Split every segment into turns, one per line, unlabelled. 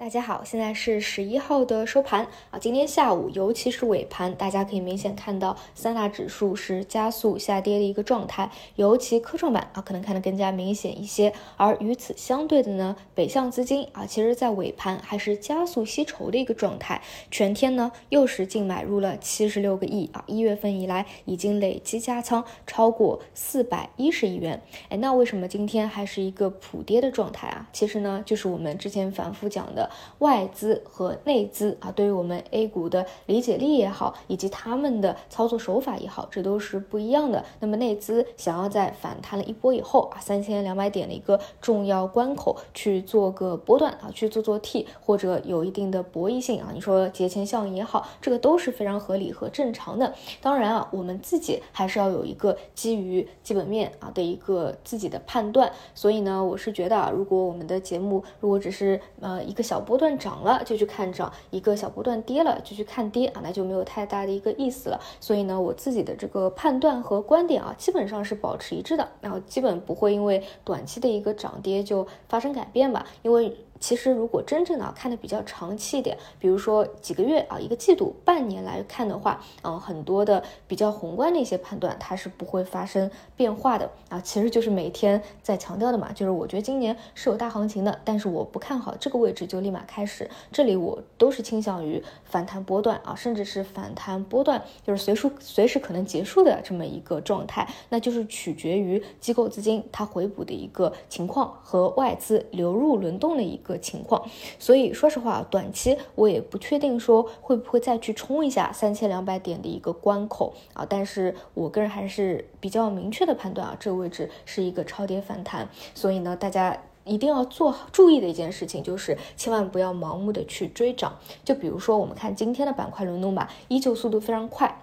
大家好，现在是十一号的收盘啊。今天下午，尤其是尾盘，大家可以明显看到三大指数是加速下跌的一个状态，尤其科创板啊，可能看得更加明显一些。而与此相对的呢，北向资金啊，其实在尾盘还是加速吸筹的一个状态，全天呢又是净买入了七十六个亿啊。一月份以来已经累计加仓超过四百一十亿元。哎，那为什么今天还是一个普跌的状态啊？其实呢，就是我们之前反复讲的。外资和内资啊，对于我们 A 股的理解力也好，以及他们的操作手法也好，这都是不一样的。那么内资想要在反弹了一波以后啊，三千两百点的一个重要关口去做个波段啊，去做做 T 或者有一定的博弈性啊，你说节前效应也好，这个都是非常合理和正常的。当然啊，我们自己还是要有一个基于基本面啊的一个自己的判断。所以呢，我是觉得啊，如果我们的节目如果只是呃一个小。波段涨了就去看涨，一个小波段跌了就去看跌啊，那就没有太大的一个意思了。所以呢，我自己的这个判断和观点啊，基本上是保持一致的，然后基本不会因为短期的一个涨跌就发生改变吧，因为。其实，如果真正的看的比较长期一点，比如说几个月啊、一个季度、半年来看的话，嗯，很多的比较宏观的一些判断，它是不会发生变化的啊。其实就是每天在强调的嘛，就是我觉得今年是有大行情的，但是我不看好这个位置就立马开始。这里我都是倾向于反弹波段啊，甚至是反弹波段就是随时随时可能结束的这么一个状态，那就是取决于机构资金它回补的一个情况和外资流入轮动的一个。个情况，所以说实话，短期我也不确定说会不会再去冲一下三千两百点的一个关口。啊，但是我个人还是比较明确的判断啊，这个位置是一个超跌反弹，所以呢，大家一定要做好注意的一件事情就是千万不要盲目的去追涨，就比如说我们看今天的板块轮动吧，依旧速度非常快。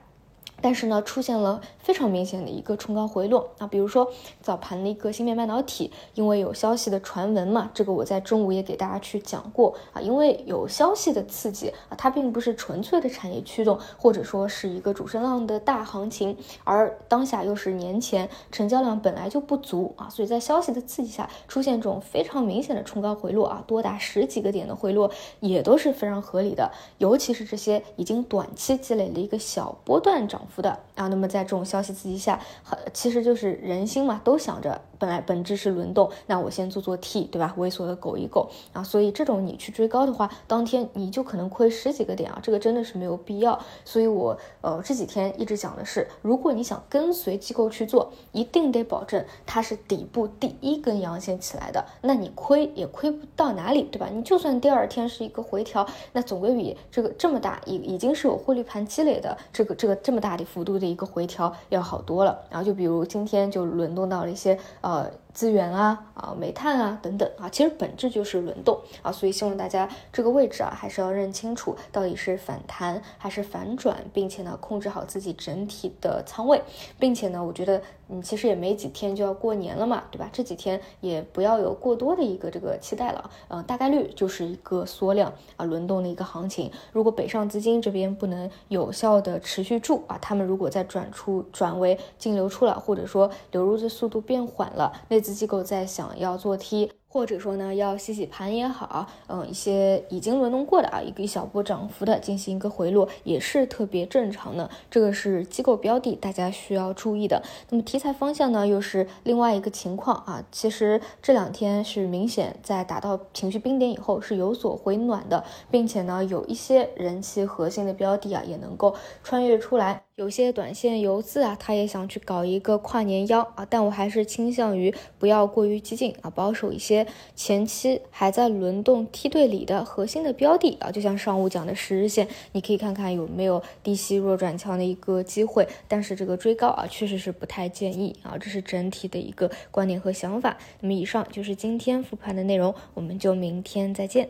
但是呢，出现了非常明显的一个冲高回落啊，比如说早盘的一个芯片半导体，因为有消息的传闻嘛，这个我在中午也给大家去讲过啊，因为有消息的刺激啊，它并不是纯粹的产业驱动，或者说是一个主升浪的大行情，而当下又是年前成交量本来就不足啊，所以在消息的刺激下出现这种非常明显的冲高回落啊，多达十几个点的回落也都是非常合理的，尤其是这些已经短期积累了一个小波段涨。幅的。啊，那么在这种消息刺激下，很其实就是人心嘛，都想着本来本质是轮动，那我先做做 T，对吧？猥琐的苟一苟啊，所以这种你去追高的话，当天你就可能亏十几个点啊，这个真的是没有必要。所以我呃这几天一直讲的是，如果你想跟随机构去做，一定得保证它是底部第一根阳线起来的，那你亏也亏不到哪里，对吧？你就算第二天是一个回调，那总归比这个这么大已已经是有汇率盘积累的这个这个这么大的。幅度的一个回调要好多了，然后就比如今天就轮动到了一些。呃资源啊啊，煤炭啊等等啊，其实本质就是轮动啊，所以希望大家这个位置啊，还是要认清楚到底是反弹还是反转，并且呢，控制好自己整体的仓位，并且呢，我觉得嗯，其实也没几天就要过年了嘛，对吧？这几天也不要有过多的一个这个期待了，嗯，大概率就是一个缩量啊，轮动的一个行情。如果北上资金这边不能有效的持续住啊，他们如果再转出转为净流出了，或者说流入的速度变缓了，那。机构在想要做 T。或者说呢，要洗洗盘也好，嗯，一些已经轮动过的啊，一个一小波涨幅的进行一个回落，也是特别正常的。这个是机构标的，大家需要注意的。那么题材方向呢，又是另外一个情况啊。其实这两天是明显在达到情绪冰点以后是有所回暖的，并且呢，有一些人气核心的标的啊，也能够穿越出来。有些短线游资啊，他也想去搞一个跨年妖啊，但我还是倾向于不要过于激进啊，保守一些。前期还在轮动梯队里的核心的标的啊，就像上午讲的十日线，你可以看看有没有低吸弱转强的一个机会。但是这个追高啊，确实是不太建议啊，这是整体的一个观点和想法。那么以上就是今天复盘的内容，我们就明天再见。